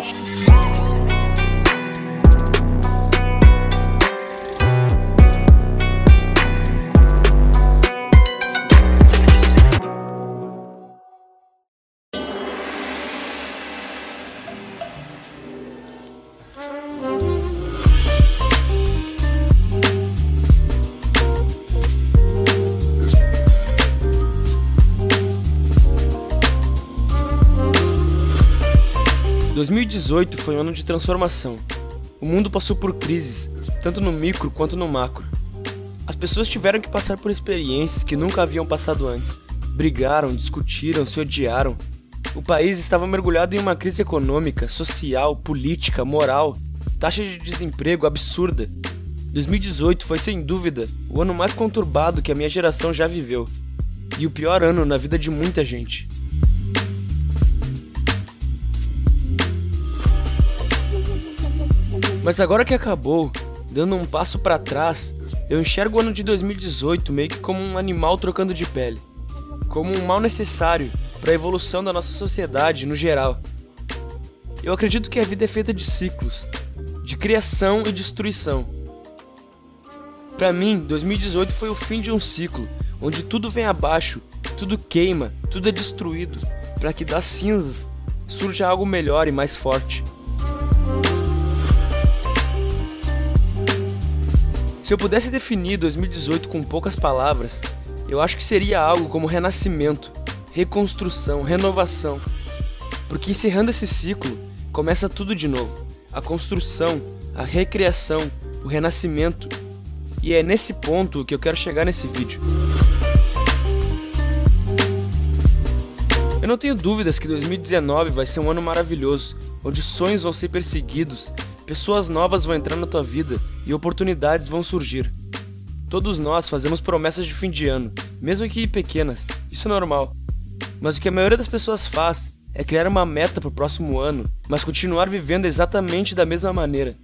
Oh. 2018 foi um ano de transformação. O mundo passou por crises, tanto no micro quanto no macro. As pessoas tiveram que passar por experiências que nunca haviam passado antes. Brigaram, discutiram, se odiaram. O país estava mergulhado em uma crise econômica, social, política, moral, taxa de desemprego absurda. 2018 foi sem dúvida o ano mais conturbado que a minha geração já viveu. E o pior ano na vida de muita gente. Mas agora que acabou, dando um passo para trás, eu enxergo o ano de 2018 meio que como um animal trocando de pele, como um mal necessário para a evolução da nossa sociedade no geral. Eu acredito que a vida é feita de ciclos, de criação e destruição. Para mim, 2018 foi o fim de um ciclo, onde tudo vem abaixo, tudo queima, tudo é destruído, para que das cinzas surja algo melhor e mais forte. Se eu pudesse definir 2018 com poucas palavras, eu acho que seria algo como renascimento, reconstrução, renovação. Porque encerrando esse ciclo, começa tudo de novo: a construção, a recriação, o renascimento. E é nesse ponto que eu quero chegar nesse vídeo. Eu não tenho dúvidas que 2019 vai ser um ano maravilhoso, onde sonhos vão ser perseguidos, Pessoas novas vão entrar na tua vida e oportunidades vão surgir. Todos nós fazemos promessas de fim de ano, mesmo que pequenas, isso é normal. Mas o que a maioria das pessoas faz é criar uma meta para o próximo ano, mas continuar vivendo exatamente da mesma maneira.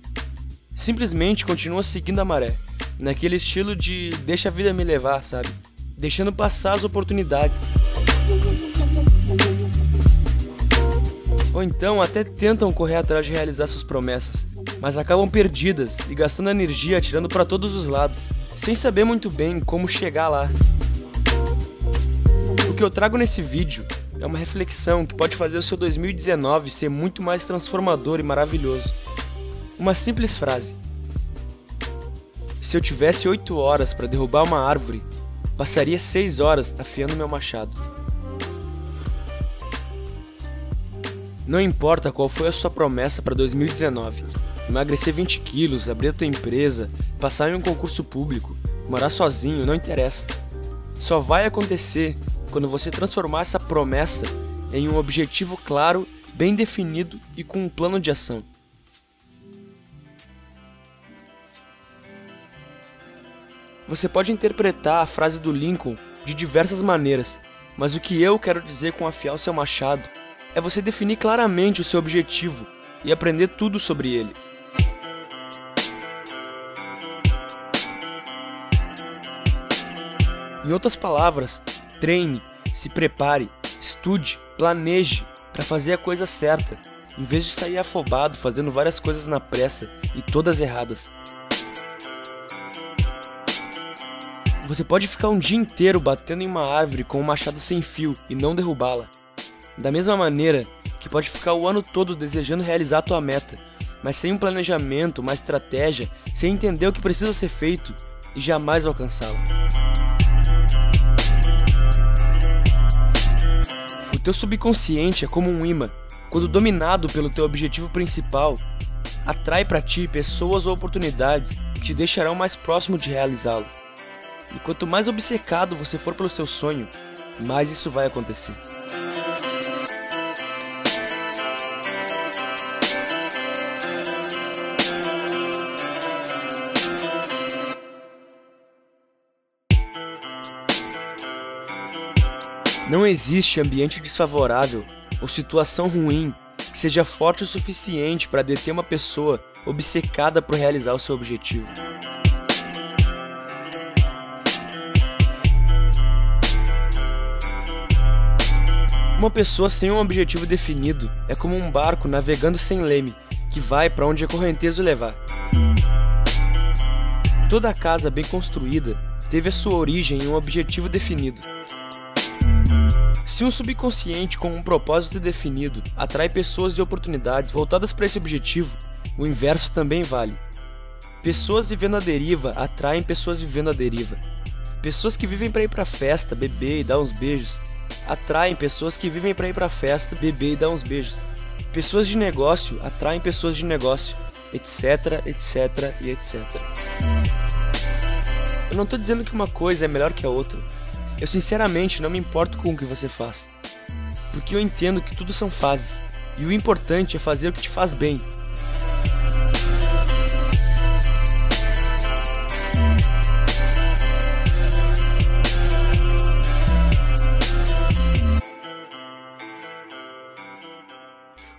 Simplesmente continua seguindo a maré, naquele estilo de deixa a vida me levar, sabe? Deixando passar as oportunidades. Ou então até tentam correr atrás de realizar suas promessas, mas acabam perdidas e gastando energia atirando para todos os lados, sem saber muito bem como chegar lá. O que eu trago nesse vídeo é uma reflexão que pode fazer o seu 2019 ser muito mais transformador e maravilhoso. Uma simples frase: Se eu tivesse 8 horas para derrubar uma árvore, passaria 6 horas afiando meu machado. Não importa qual foi a sua promessa para 2019. Emagrecer 20 quilos, abrir a tua empresa, passar em um concurso público, morar sozinho, não interessa. Só vai acontecer quando você transformar essa promessa em um objetivo claro, bem definido e com um plano de ação. Você pode interpretar a frase do Lincoln de diversas maneiras, mas o que eu quero dizer com afiar o seu machado é você definir claramente o seu objetivo e aprender tudo sobre ele. Em outras palavras, treine, se prepare, estude, planeje para fazer a coisa certa, em vez de sair afobado fazendo várias coisas na pressa e todas erradas. Você pode ficar um dia inteiro batendo em uma árvore com um machado sem fio e não derrubá-la. Da mesma maneira que pode ficar o ano todo desejando realizar a tua meta, mas sem um planejamento, uma estratégia, sem entender o que precisa ser feito e jamais alcançá-la. Teu subconsciente é como um imã. Quando dominado pelo teu objetivo principal, atrai para ti pessoas ou oportunidades que te deixarão mais próximo de realizá-lo. E quanto mais obcecado você for pelo seu sonho, mais isso vai acontecer. Não existe ambiente desfavorável ou situação ruim que seja forte o suficiente para deter uma pessoa obcecada por realizar o seu objetivo. Uma pessoa sem um objetivo definido é como um barco navegando sem leme, que vai para onde a correnteza o levar. Toda casa bem construída teve a sua origem em um objetivo definido. Se um subconsciente com um propósito definido atrai pessoas e oportunidades voltadas para esse objetivo, o inverso também vale. Pessoas vivendo a deriva atraem pessoas vivendo a deriva. Pessoas que vivem para ir para festa, beber e dar uns beijos atraem pessoas que vivem para ir para festa, beber e dar uns beijos. Pessoas de negócio atraem pessoas de negócio, etc, etc e etc. Eu não estou dizendo que uma coisa é melhor que a outra. Eu sinceramente não me importo com o que você faz. Porque eu entendo que tudo são fases. E o importante é fazer o que te faz bem,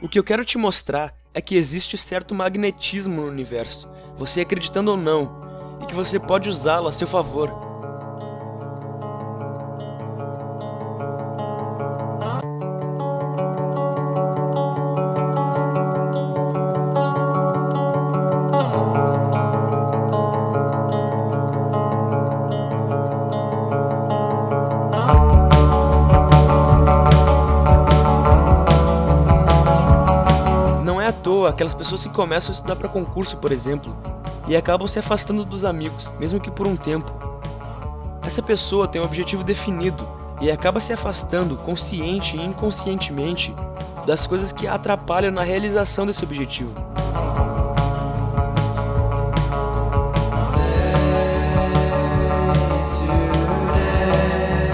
O que eu quero te mostrar é que existe certo magnetismo no universo, você acreditando ou não, e que você pode usá-lo a seu favor. Aquelas pessoas que começam a estudar para concurso, por exemplo, e acabam se afastando dos amigos, mesmo que por um tempo. Essa pessoa tem um objetivo definido e acaba se afastando, consciente e inconscientemente, das coisas que a atrapalham na realização desse objetivo.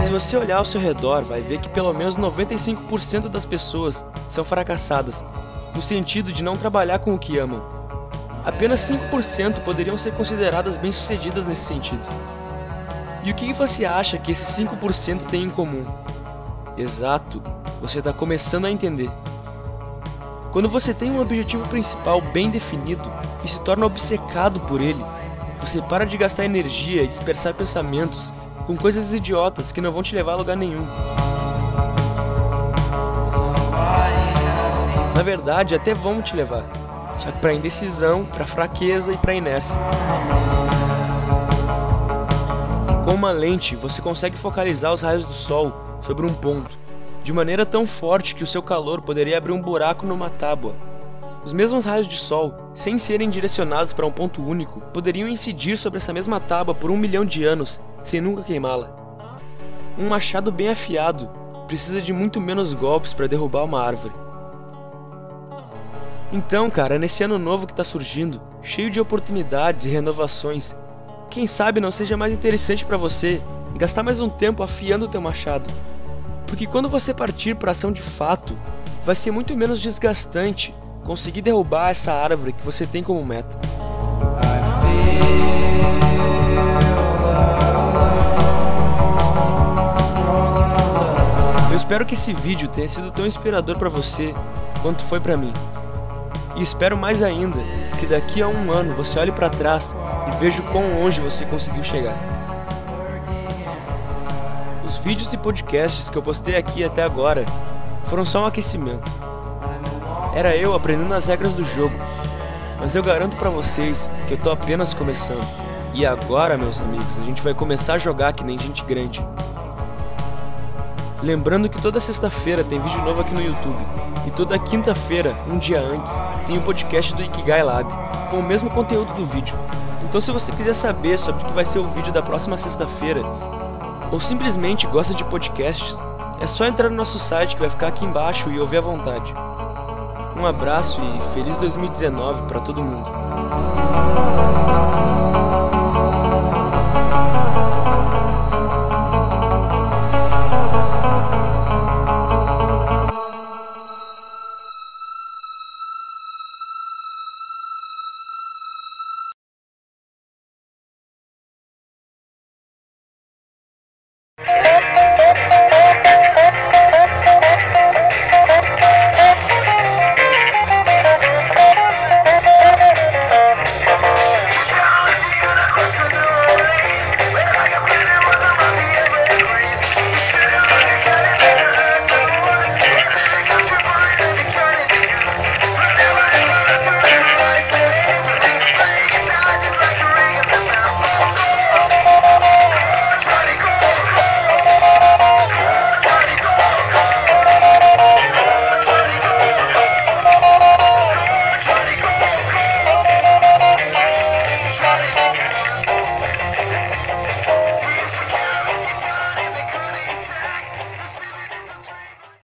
Se você olhar ao seu redor, vai ver que pelo menos 95% das pessoas são fracassadas no sentido de não trabalhar com o que amam. Apenas 5% poderiam ser consideradas bem-sucedidas nesse sentido. E o que você acha que esses 5% têm em comum? Exato, você está começando a entender. Quando você tem um objetivo principal bem definido e se torna obcecado por ele, você para de gastar energia e dispersar pensamentos com coisas idiotas que não vão te levar a lugar nenhum. Na verdade, até vão te levar. Só que para indecisão, para fraqueza e para inércia. Com uma lente, você consegue focalizar os raios do sol sobre um ponto, de maneira tão forte que o seu calor poderia abrir um buraco numa tábua. Os mesmos raios de sol, sem serem direcionados para um ponto único, poderiam incidir sobre essa mesma tábua por um milhão de anos, sem nunca queimá-la. Um machado bem afiado precisa de muito menos golpes para derrubar uma árvore. Então, cara, nesse ano novo que tá surgindo, cheio de oportunidades e renovações, quem sabe não seja mais interessante para você gastar mais um tempo afiando o teu machado. Porque quando você partir para ação de fato, vai ser muito menos desgastante conseguir derrubar essa árvore que você tem como meta. Eu espero que esse vídeo tenha sido tão inspirador para você quanto foi para mim. E espero mais ainda que daqui a um ano você olhe para trás e veja quão longe você conseguiu chegar. Os vídeos e podcasts que eu postei aqui até agora foram só um aquecimento. Era eu aprendendo as regras do jogo, mas eu garanto para vocês que eu tô apenas começando. E agora, meus amigos, a gente vai começar a jogar que nem gente grande. Lembrando que toda sexta-feira tem vídeo novo aqui no YouTube. E toda quinta-feira, um dia antes, tem o podcast do Ikigai Lab, com o mesmo conteúdo do vídeo. Então se você quiser saber sobre o que vai ser o vídeo da próxima sexta-feira, ou simplesmente gosta de podcasts, é só entrar no nosso site que vai ficar aqui embaixo e ouvir à vontade. Um abraço e feliz 2019 para todo mundo.